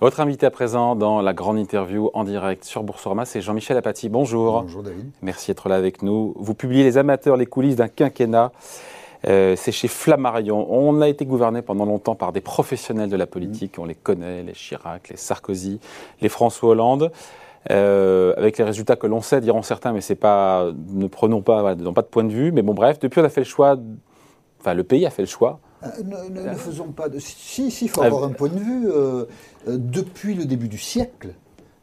Votre invité à présent dans la grande interview en direct sur Boursorama, c'est Jean-Michel Apathy. Bonjour. Bonjour David. Merci d'être là avec nous. Vous publiez Les amateurs, les coulisses d'un quinquennat. Euh, c'est chez Flammarion. On a été gouverné pendant longtemps par des professionnels de la politique. On les connaît, les Chirac, les Sarkozy, les François Hollande. Euh, avec les résultats que l'on sait, diront certains, mais c'est pas, ne prenons pas, voilà, pas de point de vue. Mais bon, bref, depuis on a fait le choix, enfin le pays a fait le choix. Euh, ne, ne, faisons pas de. Si, si, il faut avoir un point de vue. Euh, euh, depuis le début du siècle,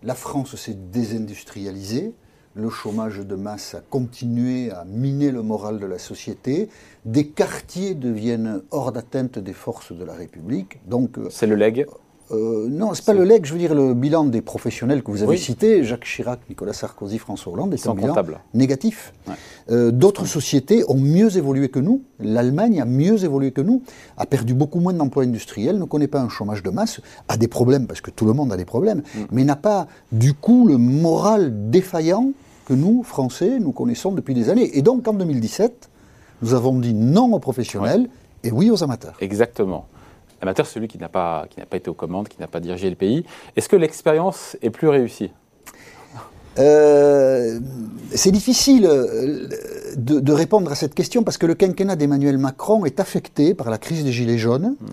la France s'est désindustrialisée. Le chômage de masse a continué à miner le moral de la société. Des quartiers deviennent hors d'atteinte des forces de la République. Donc, c'est le leg euh, non, c'est pas le leg, je veux dire le bilan des professionnels que vous avez cités, Jacques Chirac, Nicolas Sarkozy, François Hollande, est un bilan négatif. Euh, d'autres sociétés ont mieux évolué que nous. L'Allemagne a mieux évolué que nous, a perdu beaucoup moins d'emplois industriels, ne connaît pas un chômage de masse, a des problèmes parce que tout le monde a des problèmes, mm. mais n'a pas du coup le moral défaillant que nous, Français, nous connaissons depuis des années. Et donc en 2017, nous avons dit non aux professionnels et oui aux amateurs. Exactement. Amateur, c'est celui qui n'a pas, qui pas été aux commandes, qui n'a pas dirigé le pays. Est-ce que l'expérience est plus réussie? Euh, c'est difficile euh, de, répondre à cette question parce que le quinquennat d'Emmanuel Macron est affecté par la crise des Gilets jaunes, mm.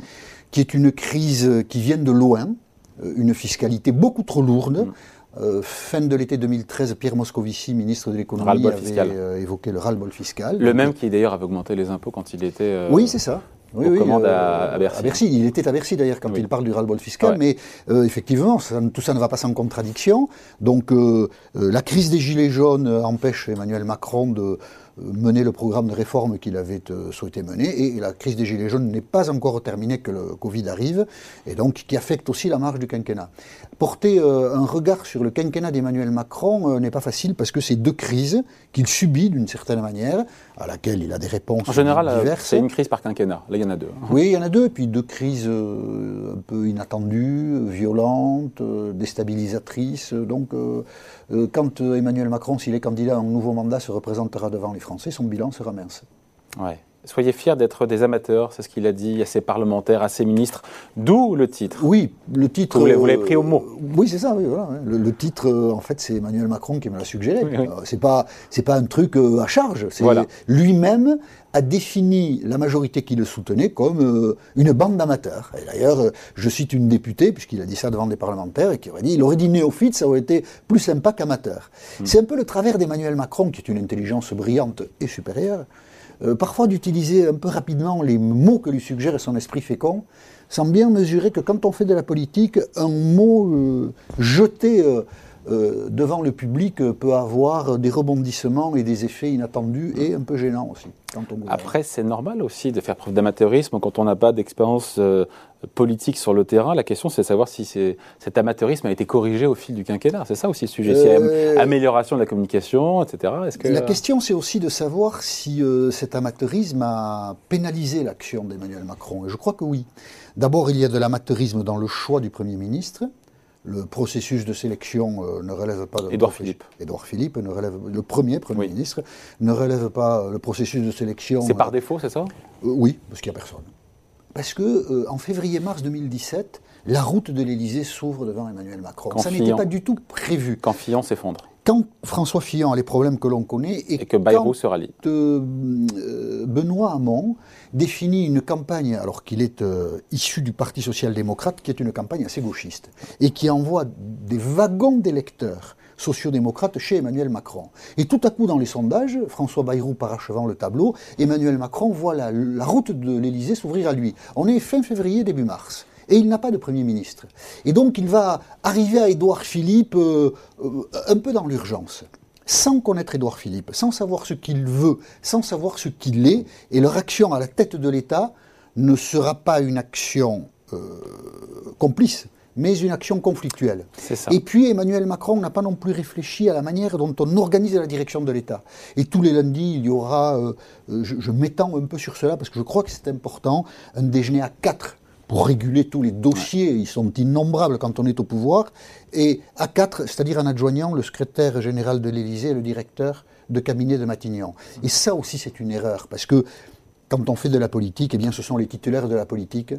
qui est une crise qui vient de loin, euh, une fiscalité beaucoup trop lourde. Mm. fin de l'été 2013, Pierre Moscovici, ministre de l'économie, avait évoqué le ras-le-bol fiscal. Le même qui d'ailleurs avait augmenté les impôts quand il était... Oui, c'est ça oui, oui, euh, à, Bercy. Il était à Bercy d'ailleurs quand il parle du ras-le-bol fiscal, mais euh, effectivement, tout ça ne va pas sans contradiction. Donc euh, la crise des Gilets jaunes empêche Emmanuel Macron de mener le programme de réforme qu'il avait souhaité mener, et la crise des Gilets jaunes n'est pas encore terminée que le Covid arrive, et donc qui affecte aussi la marge du quinquennat. Porter un regard sur le quinquennat d'Emmanuel Macron n'est pas facile parce que c'est deux crises qu'il subit d'une certaine manière, à laquelle il a des réponses en général, C'est une crise par quinquennat. Là, il y en a deux. Oui, il y en a deux, et puis deux crises euh, un peu inattendues, violentes, euh, déstabilisatrices. Donc, euh, quand Emmanuel Macron, s'il est candidat à un nouveau mandat, se représentera devant les Français, son bilan sera mince. Soyez fiers d'être des amateurs, c'est ce qu'il a dit à ses parlementaires, à ses ministres. D'où le titre. Oui, le titre. Vous l'avez pris au mot. oui, c'est ça. Oui, voilà. le, titre, en fait, c'est Emmanuel Macron qui me l'a suggéré. Oui, c'est pas, c'est pas un truc à charge. C'est lui-même a défini la majorité qui le soutenait comme euh, une bande d'amateurs. Et d'ailleurs, euh, je cite une députée, puisqu'il a dit ça devant des parlementaires, et qui aurait dit, il aurait dit néophyte, ça aurait été plus sympa qu'amateur. Hmm. C'est un peu le travers d'Emmanuel Macron, qui est une intelligence brillante et supérieure, euh, parfois d'utiliser un peu rapidement les mots que lui suggère son esprit fécond, sans bien mesurer que quand on fait de la politique, un mot jeté euh, devant le public euh, peut avoir des rebondissements et des effets inattendus et un peu gênants aussi. Après, c'est normal aussi de faire preuve d'amateurisme quand on n'a pas d'expérience euh, politique sur le terrain. La question, c'est de savoir si cet amateurisme a été corrigé au fil du quinquennat. C'est ça aussi le sujet. Euh... amélioration de la communication, etc. Que... La question, c'est aussi de savoir si cet amateurisme a pénalisé l'action d'Emmanuel Macron. Et je crois que oui. D'abord, il y a de l'amateurisme dans le choix du Premier ministre le processus de sélection euh, ne relève pas de Édouard Philippe. Édouard Philippe ne relève le premier premier ministre ne relève pas le processus de sélection. C'est par euh, défaut, c'est ça? euh, Oui, parce qu'il n'y a personne. Parce que en février-mars 2017, la route de l'Élysée s'ouvre devant Emmanuel Macron. ça n'était pas du tout prévu. Quand Fillon s'effondre. Quand François Fillon a les problèmes que l'on connaît et, que Bayrou se rallie. Benoît Hamon définit une campagne, alors qu'il est euh, issu du Parti social-démocrate, qui est une campagne assez gauchiste, et qui envoie des wagons d'électeurs sociodémocrates chez Emmanuel Macron. Et tout à coup, dans les sondages, François Bayrou parachevant le tableau, Emmanuel Macron voit la, route de l'Élysée s'ouvrir à lui. On est fin février, début mars. Et il n'a pas de Premier ministre. Et donc il va arriver à Édouard Philippe euh, euh, un peu dans l'urgence sans connaître Édouard Philippe, sans savoir ce qu'il veut, sans savoir ce qu'il est, et leur action à la tête de l'État ne sera pas une action euh, complice, mais une action conflictuelle. Et puis Emmanuel Macron n'a pas non plus réfléchi à la manière dont on organise la direction de l'État. Et tous les lundis, il y aura, euh, je, je m'étends un peu sur cela parce que je crois que c'est important, un déjeuner à quatre pour réguler tous les dossiers, ils sont innombrables quand on est au pouvoir, et à quatre, c'est-à-dire en adjoignant le secrétaire général de l'Élysée et le directeur de cabinet de Matignon. Et ça aussi, c'est une erreur, parce que quand on fait de la politique, eh bien, ce sont les titulaires de la politique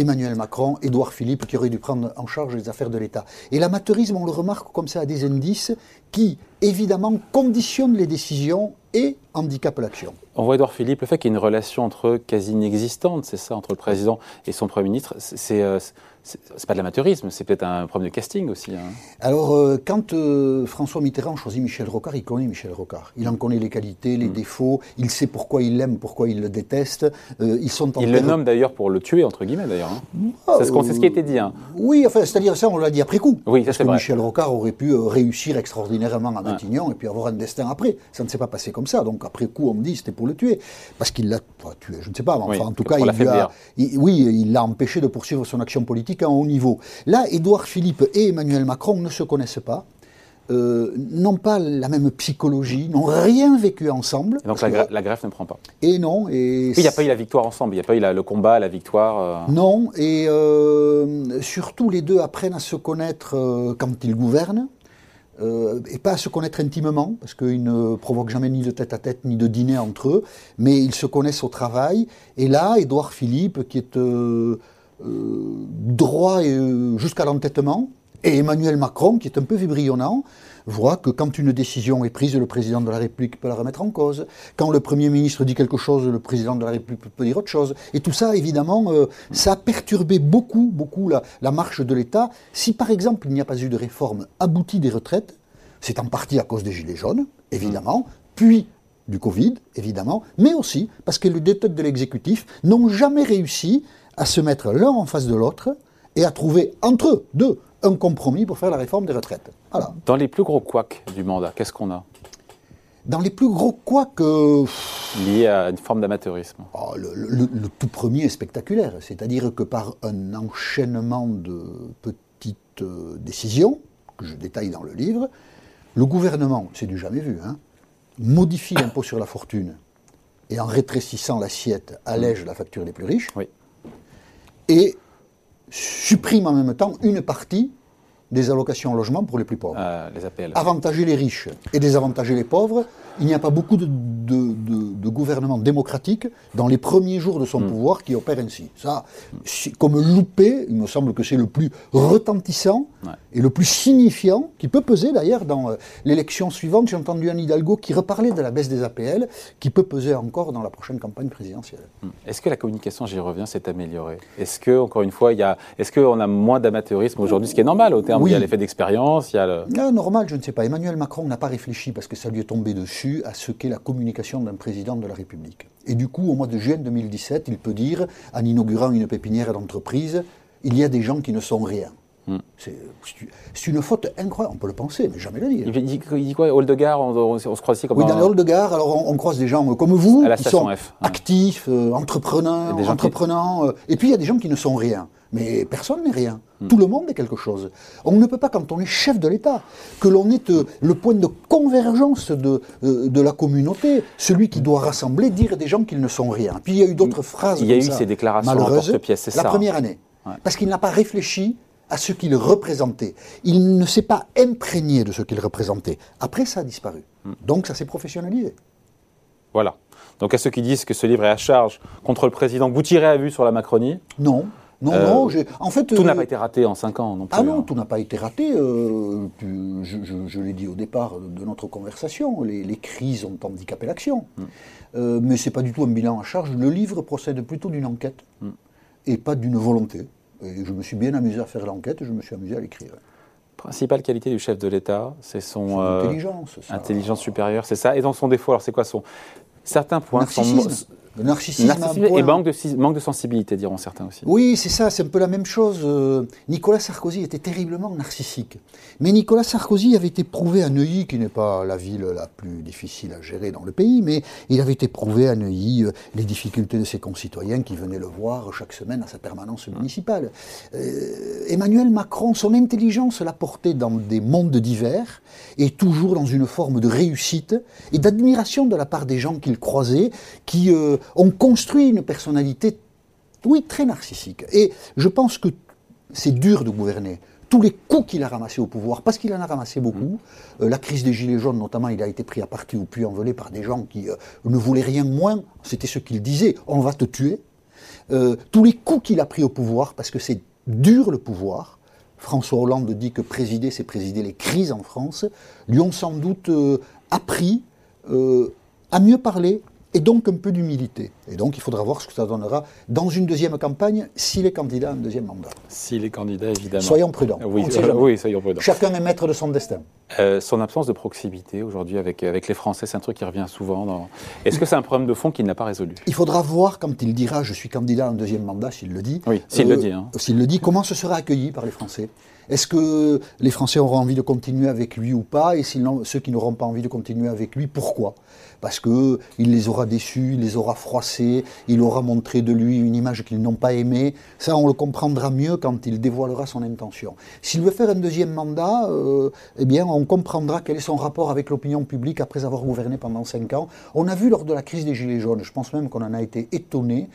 Emmanuel Macron, Édouard Philippe, qui aurait dû prendre en charge les affaires de l'État. Et l'amateurisme, on le remarque comme ça, à des indices qui, évidemment, conditionnent les décisions et handicapent l'action. On voit Édouard Philippe, le fait qu'il y ait une relation entre quasi inexistante, c'est ça, entre le président et son Premier ministre, c'est euh, c'est pas de l'amateurisme, c'est peut-être un problème de casting aussi. Hein. Alors, euh, quand euh, François Mitterrand choisit Michel Rocard, il connaît Michel Rocard. Il en connaît les qualités, les mm. défauts, il sait pourquoi il l'aime, pourquoi il le déteste. Euh, ils sont il le nomme d'ailleurs pour le tuer, entre guillemets d'ailleurs. Hein. Ah, c'est ce, qui a été dit. Hein. Oui, enfin, c'est-à-dire ça, on l'a dit après coup. Oui, ça c'est vrai. Michel Rocard aurait pu réussir extraordinairement à Matignon et puis avoir un destin après. Ça ne s'est pas passé comme ça. Donc, après coup, on me dit c'était pour le tuer. Parce qu'il l'a tué, je ne sais pas. enfin, en tout cas, il, oui, il l'a empêché de poursuivre son action politique à un haut niveau. Là, Édouard Philippe et Emmanuel Macron ne se connaissent pas. Euh, n'ont pas la même psychologie, n'ont rien vécu ensemble. Et donc la, la, greffe ne prend pas. Et non. Et il n'y a pas eu la victoire ensemble, il n'y a pas eu le combat, la victoire. Euh. Non, et euh, surtout les deux apprennent à se connaître quand ils gouvernent. et pas à se connaître intimement, parce qu'ils ne provoquent jamais ni de tête à tête ni de dîner entre eux, mais ils se connaissent au travail. Et là, Édouard Philippe, qui est droit euh, jusqu'à l'entêtement, et Emmanuel Macron, qui est un peu vibrionnant, voit que quand une décision est prise, le président de la République peut la remettre en cause. Quand le Premier ministre dit quelque chose, le président de la République peut dire autre chose. Et tout ça, évidemment, euh, ça a perturbé beaucoup, beaucoup la, marche de l'État. Si par exemple il n'y a pas eu de réforme aboutie des retraites, c'est en partie à cause des Gilets jaunes, évidemment, puis du Covid, évidemment, mais aussi parce que les détentes de l'exécutif n'ont jamais réussi à se mettre l'un en face de l'autre et à trouver entre eux deux un compromis pour faire la réforme des retraites. Voilà. Dans les plus gros couacs du mandat, qu'est-ce qu'on a? Dans les plus gros couacs... Euh, Liés à une forme d'amateurisme. Oh, le, tout premier est spectaculaire, c'est-à-dire que par un enchaînement de petites euh, décisions, que je détaille dans le livre, le gouvernement, c'est du jamais vu, hein, modifie l'impôt sur la fortune et en rétrécissant l'assiette allège la facture des plus riches. Oui et supprime en même temps une partie des allocations en logement pour les plus pauvres. Euh, les APL. Avantager les riches et désavantager les pauvres, il n'y a pas beaucoup de, de, gouvernements démocratiques dans les premiers jours de son hmm. pouvoir qui opèrent ainsi. Ça, comme loupé, il me semble que c'est le plus retentissant et le plus signifiant qui peut peser d'ailleurs dans euh, l'élection suivante. J'ai entendu Anne Hidalgo qui reparlait de la baisse des APL, qui peut peser encore dans la prochaine campagne présidentielle. Hmm. Est-ce que la communication, j'y reviens, s'est améliorée? Est-ce que, encore une fois, il y a, est-ce qu'on a moins d'amateurisme aujourd'hui, ce qui est normal au terme, il y a l'effet d'expérience, il y a le... Non, normal, je ne sais pas. Emmanuel Macron n'a pas réfléchi parce que ça lui est tombé dessus à ce qu'est la communication d'un président de la République. Et du coup, au mois de juin 2017, il peut dire, en inaugurant une pépinière d'entreprise, il y a des gens qui ne sont rien. Hmm. C'est une faute incroyable, on peut le penser, mais jamais le dire. Il dit, il dit quoi Hall de gare, on, se croise ici comme Oui, dans les halls de gare, alors on, croise des gens comme vous, qui sont actifs, euh, entrepreneurs, entreprenants, euh, et puis il y a des gens qui ne sont rien. Mais personne n'est rien. Tout le monde est quelque chose. On ne peut pas, quand on est chef de l'État, que l'on est euh, le point de convergence de, de la communauté, celui qui doit rassembler, dire des gens qu'ils ne sont rien. Puis il y a eu d'autres phrases. Il y a eu ces déclarations malheureuses, c'est ça. La première année. Parce qu'il n'a pas réfléchi à ce qu'il représentait. Il ne s'est pas imprégné de ce qu'il représentait. Après, ça a disparu. Hmm. Donc, ça s'est professionnalisé. Voilà. Donc, à ceux qui disent que ce livre est à charge contre le président, vous tirez à vue sur la Macronie? Non. Non, non, euh, en fait... Tout n'a euh, pas été raté en cinq ans non plus. Ah non, hein. tout n'a pas été raté. Euh, je, l'ai dit au départ de notre conversation, les, crises ont handicapé l'action. Hmm. mais ce n'est pas du tout un bilan à charge. Le livre procède plutôt d'une enquête hmm. et pas d'une volonté. Et je me suis bien amusé à faire l'enquête, je me suis amusé à l'écrire. Principale qualité du chef de l'État, c'est son, euh, intelligence, intelligence supérieure, c'est ça. Et dans son défaut, alors c'est quoi son certains points sont le narcissisme, et manque de, manque de sensibilité, diront certains aussi. Oui, c'est ça, c'est un peu la même chose. Euh, Nicolas Sarkozy était terriblement narcissique. Mais Nicolas Sarkozy avait été prouvé à Neuilly, qui n'est pas la ville la plus difficile à gérer dans le pays, mais il avait été prouvé à Neuilly euh, les difficultés de ses concitoyens qui venaient le voir chaque semaine à sa permanence municipale. Euh, Emmanuel Macron, son intelligence l'a porté dans des mondes divers et toujours dans une forme de réussite et d'admiration de la part des gens qu'il croisait, qui ont construit une personnalité, oui, très narcissique. Et je pense que c'est dur de gouverner. Tous les coups qu'il a ramassés au pouvoir, parce qu'il en a ramassé beaucoup, euh, la crise des Gilets jaunes notamment, il a été pris à partie ou puis envolé par des gens qui euh, ne voulaient rien moins, c'était ce qu'il disait, on va te tuer. euh, tous les coups qu'il a pris au pouvoir, parce que c'est dur le pouvoir. François Hollande dit que présider, c'est présider les crises en France, lui ont sans doute appris à mieux parler, et donc un peu d'humilité. Et donc il faudra voir ce que ça donnera dans une deuxième campagne s'il est candidat à un deuxième mandat. S'il est candidat, évidemment. Soyons prudents. Oui, euh, soyons prudents. Chacun est maître de son destin. Euh, son absence de proximité aujourd'hui avec, avec les Français, c'est un truc qui revient souvent. Dans... Est-ce que c'est un problème de fond qu'il n'a pas résolu? Il faudra voir quand il dira je suis candidat à un deuxième mandat, s'il le dit. Oui, s'il le dit, hein. S'il le dit, comment ce sera accueilli par les Français? Est-ce que les Français auront envie de continuer avec lui ou pas Et ceux qui n'auront pas envie de continuer avec lui, pourquoi? Parce qu'il les aura déçus, il les aura froissés, il aura montré de lui une image qu'ils n'ont pas aimée. Ça, on le comprendra mieux quand il dévoilera son intention. S'il veut faire un deuxième mandat, euh, eh bien, on comprendra quel est son rapport avec l'opinion publique après avoir gouverné pendant cinq ans. On a vu lors de la crise des Gilets jaunes, je pense même qu'on en a été étonné,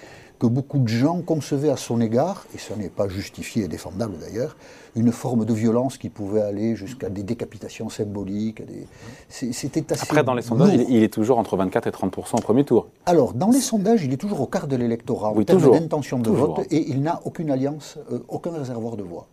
que beaucoup de gens concevaient à son égard, et ça n'est pas justifié et défendable d'ailleurs, une forme de violence qui pouvait aller jusqu'à des décapitations symboliques. des- C'était assez. Après, dans les sondages, il, il est toujours entre 24 et 30% au premier tour. Alors, dans les sondages, il est toujours au quart de l'électorat en Oui, termes toujours. d'intention de Toujours. vote et il n'a aucune alliance, euh, aucun réservoir de voix.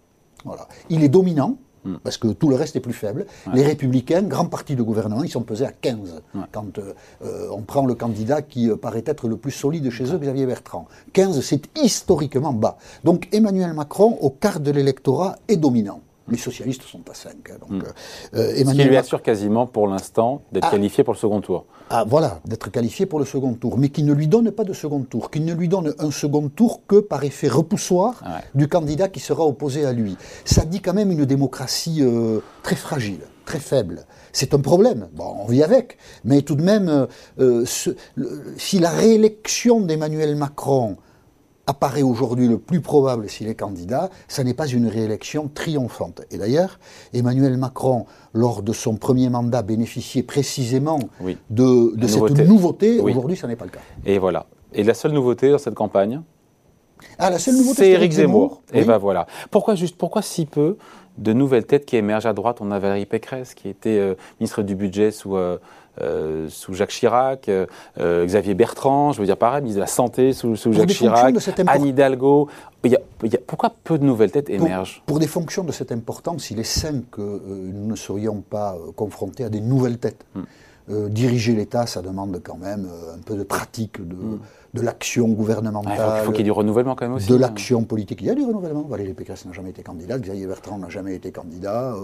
Voilà. Il est dominant. Hmm. Parce que tout le reste est plus faible. Les Républicains, grand parti de gouvernement, ils sont pesés à 15. Quand euh, euh, on prend le candidat qui euh, paraît être le plus solide chez eux, Xavier Bertrand. 15, c'est historiquement bas. Donc Emmanuel Macron, au quart de l'électorat, est dominant. Les socialistes sont à 5. hein. donc, euh, euh, Ce qui Emmanuel lui Macron- assure quasiment pour l'instant d'être Ah. qualifié pour le second tour. ah, voilà, d'être qualifié pour le second tour, mais qui ne lui donne pas de second tour, qui ne lui donne un second tour que par effet repoussoir Ouais. du candidat qui sera opposé à lui. Ça dit quand même une démocratie euh, très fragile, très faible. C'est un problème, bon, on vit avec, mais tout de même, euh, ce- le- si la réélection d'Emmanuel Macron apparaît aujourd'hui le plus probable s'il est candidat, ça n'est pas une réélection triomphante. Et d'ailleurs, Emmanuel Macron, lors de son premier mandat, bénéficiait précisément Oui. de, cette nouveauté. nouveauté. Oui. Aujourd'hui, ça n'est pas le cas. Et voilà. Et la seule nouveauté dans cette campagne, Ah, la seule nouveauté, c'est Éric Zemmour. Et Oui. ben voilà. Pourquoi juste Pourquoi si peu de nouvelles têtes qui émergent à droite? On a Valérie Pécresse qui était euh, ministre du budget sous euh, euh, sous Jacques Chirac, euh, euh, Xavier Bertrand, je veux dire pareil, ministre de la santé sous, Jacques Chirac, Anne Hidalgo. Il y a- il y a- pourquoi peu de nouvelles têtes émergent? pour des fonctions de cette importance, il est sain que euh, nous ne serions pas confrontés à des nouvelles têtes. Hmm. Euh, diriger l'État, ça demande quand même euh, un peu de pratique de, de l'action gouvernementale. Il faut, il faut qu'il y ait du renouvellement quand même aussi. de hein. l'action politique. Il y a du renouvellement. Valérie Pécresse n'a jamais été candidat, Xavier Bertrand n'a jamais été candidat,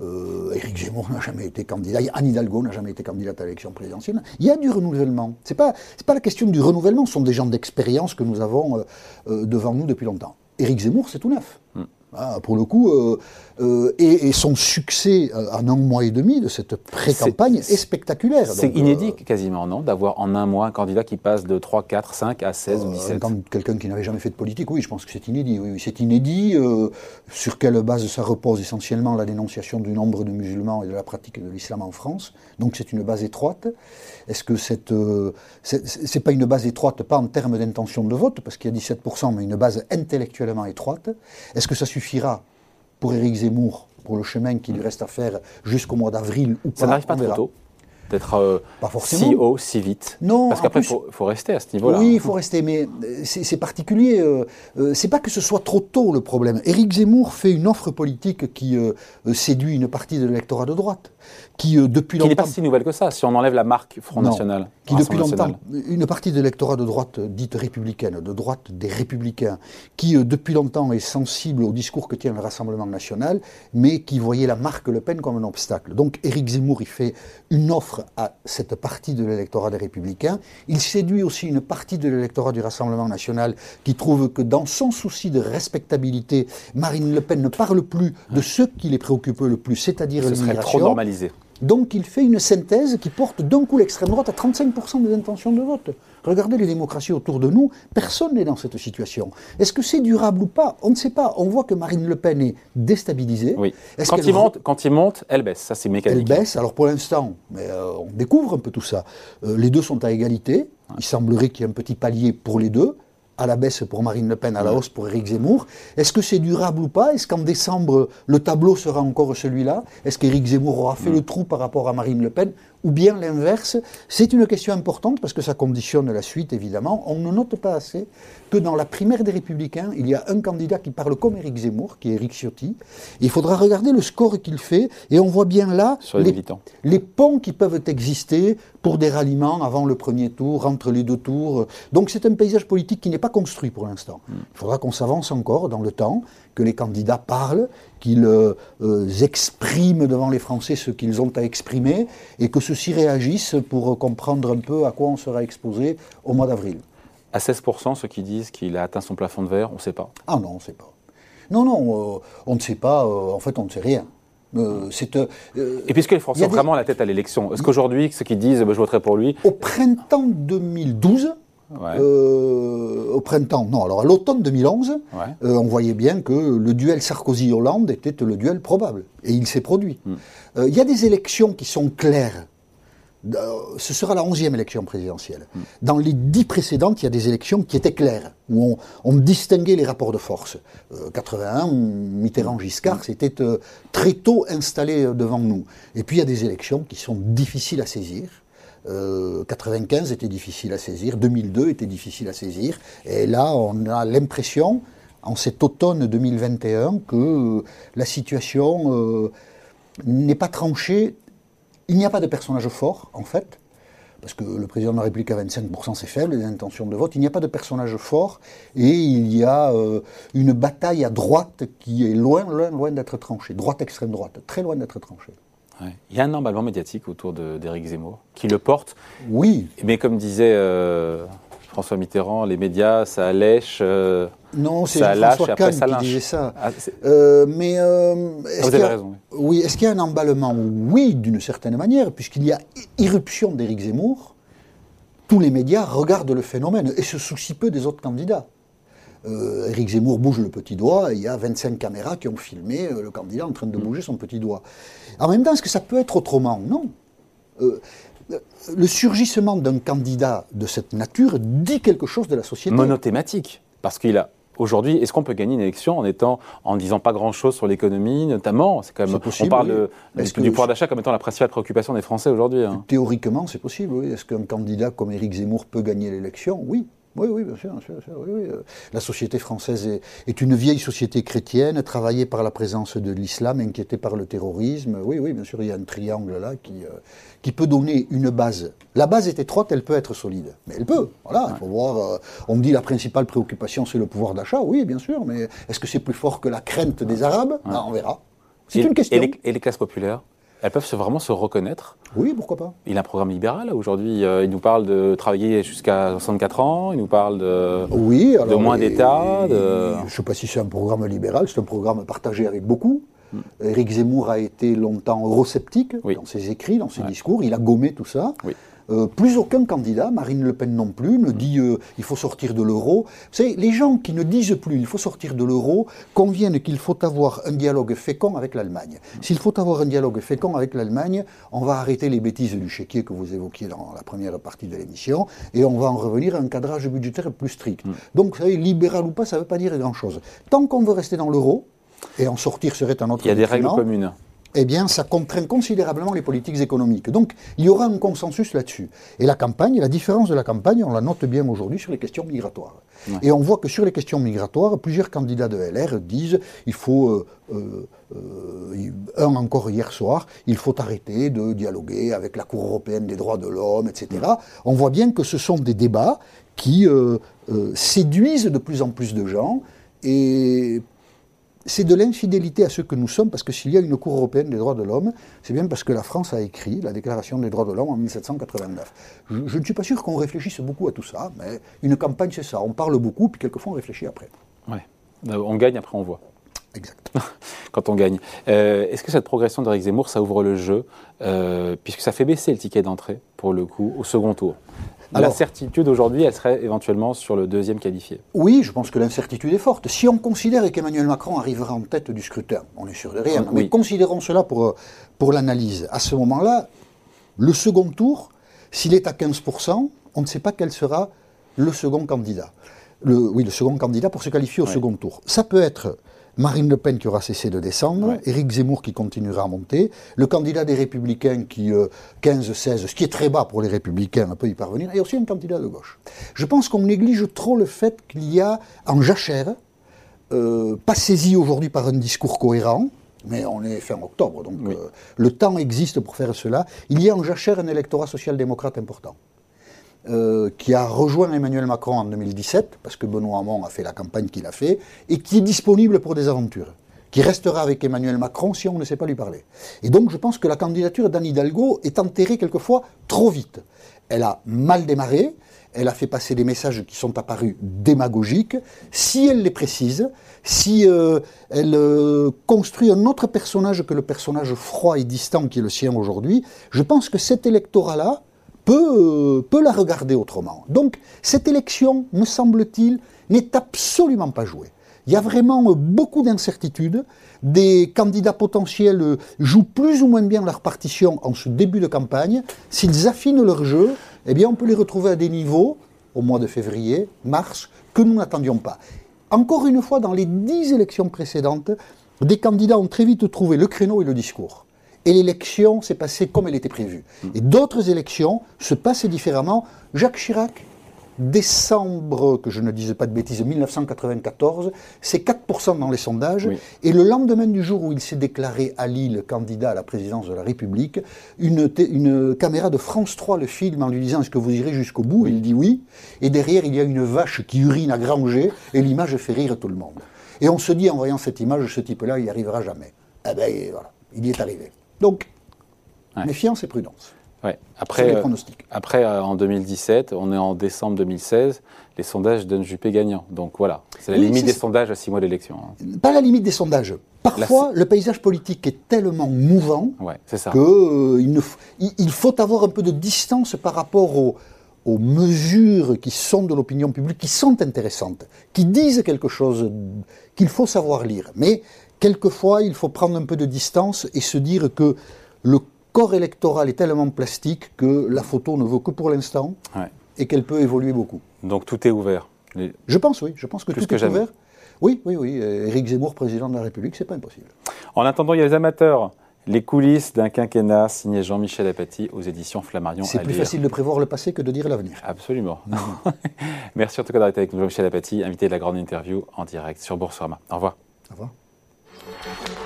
euh, Éric Zemmour n'a jamais été candidat, Anne Hidalgo n'a jamais été candidate à l'élection présidentielle. Il y a du renouvellement. C'est pas c'est pas la question du renouvellement. Ce sont des gens d'expérience que nous avons devant nous depuis longtemps. Éric Zemmour, c'est tout neuf. Hmm. Ah, pour le coup, euh, euh, et, et son succès euh, en un mois et demi de cette pré-campagne est, spectaculaire. C'est inédit quasiment, non D'avoir en un mois un candidat qui passe de 3, 4, 5 à 16 ou Euh, 17. quand quelqu'un qui n'avait jamais fait de politique, oui, je pense que c'est inédit. Oui, c'est inédit. sur quelle base ça repose essentiellement la dénonciation du nombre de musulmans et de la pratique de l'islam en France. Donc c'est une base étroite. Est-ce que cette, c'est c'est pas une base étroite, pas en termes d'intention de vote, parce qu'il y a 17%, mais une base intellectuellement étroite. Est-ce que ça suffira pour Éric Zemmour pour le chemin qu'il lui reste à faire jusqu'au mois d'avril ou pas Ça n'arrive pas trop tôt d'être euh, si haut, si vite. Non, Parce qu'après, il faut, faut rester à ce niveau-là. Oui, il faut rester, mais euh, c'est particulier. euh, euh, c'est pas que ce soit trop tôt le problème. Éric Zemmour fait une offre politique qui euh, séduit une partie de l'électorat de droite, qui euh, depuis Qui n'est pas si nouvelle que ça, si on enlève la marque Front Non. National. qui depuis longtemps, une partie de l'électorat de droite euh, dite républicaine, de droite des républicains, qui euh, depuis longtemps est sensible au discours que tient le Rassemblement national, mais qui voyait la marque Le Pen comme un obstacle. Donc Éric Zemmour, il fait une offre à cette partie de l'électorat des républicains. Il séduit aussi une partie de l'électorat du Rassemblement national qui trouve que dans son souci de respectabilité, Marine Le Pen ne parle plus de ce qui les préoccupe le plus, c'est-à-dire Ce serait trop l'immigration. normalisé. Donc il fait une synthèse qui porte d'un coup l'extrême droite à 35% des intentions de vote. Regardez les démocraties autour de nous, personne n'est dans cette situation. Est-ce que c'est durable ou pas? On ne sait pas. On voit que Marine Le Pen est déstabilisée. Oui. Quand il, monte, quand il monte, elle baisse. Ça, c'est Elle mécanique. baisse. Alors pour l'instant, mais euh, on découvre un peu tout ça. Euh, les deux sont à égalité. Il semblerait qu'il y ait un petit palier pour les deux. À la baisse pour Marine Le Pen, à la hausse pour Éric Zemmour. Est-ce que c'est durable ou pas? Est-ce qu'en décembre, le tableau sera encore celui-là? Est-ce qu'Éric Zemmour aura fait le trou par rapport à Marine Le Pen ou bien l'inverse? C'est une question importante parce que ça conditionne la suite, évidemment. On ne note pas assez que dans la primaire des Républicains, il y a un candidat qui parle comme Éric Zemmour, qui est Éric Ciotti. Il faudra regarder le score qu'il fait, et on voit bien là les, les, ponts qui peuvent exister pour des ralliements avant le premier tour, entre les deux tours. Donc c'est un paysage politique qui n'est pas construit pour l'instant. Il faudra qu'on s'avance encore dans le temps, que les candidats parlent, qu'ils euh, euh, expriment devant les Français ce qu'ils ont à exprimer, et que ceux-ci réagissent pour comprendre un peu à quoi on sera exposé au mois d'avril. À 16%, ceux qui disent qu'il a atteint son plafond de verre, on ne sait pas. Ah non, on ne sait pas. Non, non, euh, on ne sait pas, en fait on ne sait rien. Euh, et puisque les Français ont vraiment la tête à l'élection, est-ce qu'aujourd'hui, ceux qui disent bah, je voterai pour lui. Au printemps 2012, euh, au printemps, non, alors à l'automne 2011, on voyait bien que le duel Sarkozy-Hollande était le duel probable. Et il s'est produit. Hmm. Il y a des élections qui sont claires ce sera la onzième élection présidentielle. Dans les dix précédentes, il y a des élections qui étaient claires, où on, distinguait les rapports de force. 81, euh, Mitterrand-Giscard, c'était euh, très tôt installé euh, devant nous. Et puis il y a des élections qui sont difficiles à saisir. 95 était difficile à saisir, 2002 était difficile à saisir. Et là, on a l'impression, en cet automne 2021, que la situation n'est pas tranchée il n'y a pas de personnage fort, en fait, parce que le président de la République à 25%, c'est faible, les intentions de vote. Il n'y a pas de personnage fort, et il y a euh, une bataille à droite qui est loin, loin, loin d'être tranchée. Droite, extrême droite, très loin d'être tranchée. Il y a un emballement médiatique autour d'Éric Zemmour qui le porte. Oui. Mais comme disait euh, François Mitterrand, les médias, ça lèche. Euh, non, c'est François Kahn qui disait ça. Ah, euh, mais ah, vous avez raison. Oui, est-ce qu'il y a un emballement Oui, d'une certaine manière, puisqu'il y a irruption d'Éric Zemmour. Tous les médias regardent le phénomène et se soucient peu des autres candidats. Euh, Éric Zemmour bouge le petit doigt, et il y a 25 caméras qui ont filmé le candidat en train de mm. bouger son petit doigt. En même temps, est-ce que ça peut être autrement? Non le surgissement d'un candidat de cette nature dit quelque chose de la société. Monothématique, parce qu'il a Aujourd'hui, est-ce qu'on peut gagner une élection en étant, en disant pas grand-chose sur l'économie, notamment? C'est quand même, possible, on parle du pouvoir d'achat comme étant la principale préoccupation des Français aujourd'hui. Hein. Théoriquement, c'est possible. Oui. Est-ce qu'un candidat comme Éric Zemmour peut gagner l'élection? Oui. Oui, oui, bien sûr. La société française est, une vieille société chrétienne, travaillée par la présence de l'islam, inquiétée par le terrorisme. Oui, oui, bien sûr, il y a un triangle là qui, euh, qui peut donner une base. La base est étroite, elle peut être solide. Mais elle peut. Voilà, il faut voir. Euh, on me dit la principale préoccupation, c'est le pouvoir d'achat. Oui, bien sûr, mais est-ce que c'est plus fort que la crainte des Arabes? Ben, On verra. C'est une question. et les classes populaires? Elles peuvent vraiment se reconnaître. Oui, pourquoi pas. Il a un programme libéral aujourd'hui. Euh, il nous parle de travailler jusqu'à 64 ans. Il nous parle de, oui, de moins d'État. De... Je ne sais pas si c'est un programme libéral. C'est un programme partagé avec beaucoup. Mm. Éric Zemmour a été longtemps eurosceptique dans ses écrits, dans ses discours. Il a gommé tout ça. Oui. Euh, plus aucun candidat, Marine Le Pen non plus, ne dit euh, il faut sortir de l'euro. C'est les gens qui ne disent plus il faut sortir de l'euro conviennent qu'il faut avoir un dialogue fécond avec l'Allemagne. S'il faut avoir un dialogue fécond avec l'Allemagne, on va arrêter les bêtises du chéquier que vous évoquiez dans la première partie de l'émission et on va en revenir à un cadrage budgétaire plus strict. Mm. Donc, vous savez, libéral ou pas, ça ne veut pas dire grand-chose. Tant qu'on veut rester dans l'euro, et en sortir serait un autre. Il y a des règles communes eh bien, ça contraint considérablement les politiques économiques. Donc, il y aura un consensus là-dessus. Et la campagne, la différence de la campagne, on la note bien aujourd'hui sur les questions migratoires. Et on voit que sur les questions migratoires, plusieurs candidats de LR disent il faut, euh, euh, euh, un encore hier soir, il faut arrêter de dialoguer avec la Cour européenne des droits de l'homme, etc. On voit bien que ce sont des débats qui séduisent de plus en plus de gens et c'est de l'infidélité à ceux que nous sommes, parce que s'il y a une Cour européenne des droits de l'homme, c'est bien parce que la France a écrit la Déclaration des droits de l'homme en 1789. Je, ne suis pas sûr qu'on réfléchisse beaucoup à tout ça, mais une campagne, c'est ça. On parle beaucoup, puis quelquefois on réfléchit après. Ouais. Euh, on gagne, après on voit. Exact. Quand on gagne. Euh, est-ce que cette progression d'Éric Zemmour, ça ouvre le jeu, euh, puisque ça fait baisser le ticket d'entrée, pour le coup, au second tour? L'incertitude aujourd'hui, elle serait éventuellement sur le deuxième qualifié. Oui, je pense que l'incertitude est forte. Si on considère qu'Emmanuel Macron arrivera en tête du scrutin, on est sûr de rien, mais considérons cela pour, pour l'analyse. À ce moment-là, le second tour, s'il est à 15%, on ne sait pas quel sera le second candidat. Le, oui, le second candidat pour se qualifier au second tour. Ça peut être Marine Le Pen qui aura cessé de descendre, Ouais. Éric Zemmour qui continuera à monter, le candidat des Républicains qui, euh, 15-16, ce qui est très bas pour les Républicains, peut y parvenir, et aussi un candidat de gauche. Je pense qu'on néglige trop le fait qu'il y a en jachère, euh, pas saisi aujourd'hui par un discours cohérent, mais on est fin octobre, donc Oui. euh, le temps existe pour faire cela. Il y a en jachère un électorat social-démocrate important. Euh, qui a rejoint Emmanuel Macron en 2017, parce que Benoît Hamon a fait la campagne qu'il a fait, et qui est disponible pour des aventures, qui restera avec Emmanuel Macron si on ne sait pas lui parler. Et donc je pense que la candidature d'Anne Hidalgo est enterrée quelquefois trop vite. Elle a mal démarré, elle a fait passer des messages qui sont apparus démagogiques. Si elle les précise, si euh, elle euh, construit un autre personnage que le personnage froid et distant qui est le sien aujourd'hui, je pense que cet électorat-là peut, euh, peut la regarder autrement. Donc cette élection, me semble-t-il, n'est absolument pas jouée. Il y a vraiment euh, beaucoup d'incertitudes. Des candidats potentiels euh, jouent plus ou moins bien leur partition en ce début de campagne. S'ils affinent leur jeu, eh bien, on peut les retrouver à des niveaux, au mois de février, mars, que nous n'attendions pas. Encore une fois, dans les dix élections précédentes, des candidats ont très vite trouvé le créneau et le discours. Et l'élection s'est passée comme elle était prévue. Et d'autres élections se passaient différemment. Jacques Chirac, décembre, que je ne dise pas de bêtises, 1994, c'est 4% dans les sondages. Oui. Et le lendemain du jour où il s'est déclaré à Lille candidat à la présidence de la République, une, caméra de France 3 le filme en lui disant Est-ce que vous irez jusqu'au bout? Il dit oui. Et derrière, il y a une vache qui urine à granger et l'image fait rire tout le monde. Et on se dit en voyant cette image, ce type-là, il n'y arrivera jamais. Eh bien, voilà, il y est arrivé. Donc, Ouais. méfiance et prudence. Ouais. Après, les euh, après euh, en 2017, on est en décembre 2016, les sondages donnent Juppé gagnant. Donc voilà, c'est la Oui, limite des sondages à six mois d'élection. hein. Pas la limite des sondages. Parfois, le paysage politique est tellement mouvant Ouais, que euh, f- il faut avoir un peu de distance par rapport aux, aux mesures qui sont de l'opinion publique, qui sont intéressantes, qui disent quelque chose qu'il faut savoir lire. Mais quelquefois, il faut prendre un peu de distance et se dire que le corps électoral est tellement plastique que la photo ne vaut que pour l'instant Ouais. et qu'elle peut évoluer beaucoup. Donc tout est ouvert. Les- Je pense, oui. Je pense que Plus tout que est jamais. ouvert. Oui, oui, oui. Éric Zemmour, président de la République, c'est pas impossible. En attendant, il y a les amateurs. Les coulisses d'un quinquennat signé Jean-Michel Apathy aux éditions Flammarion. C'est plus lire. facile de prévoir le passé que de dire l'avenir. Absolument. Merci en tout cas été avec nous, Jean-Michel Apathy, invité de la grande interview en direct sur Boursorama. Au revoir. Au revoir. Thank you.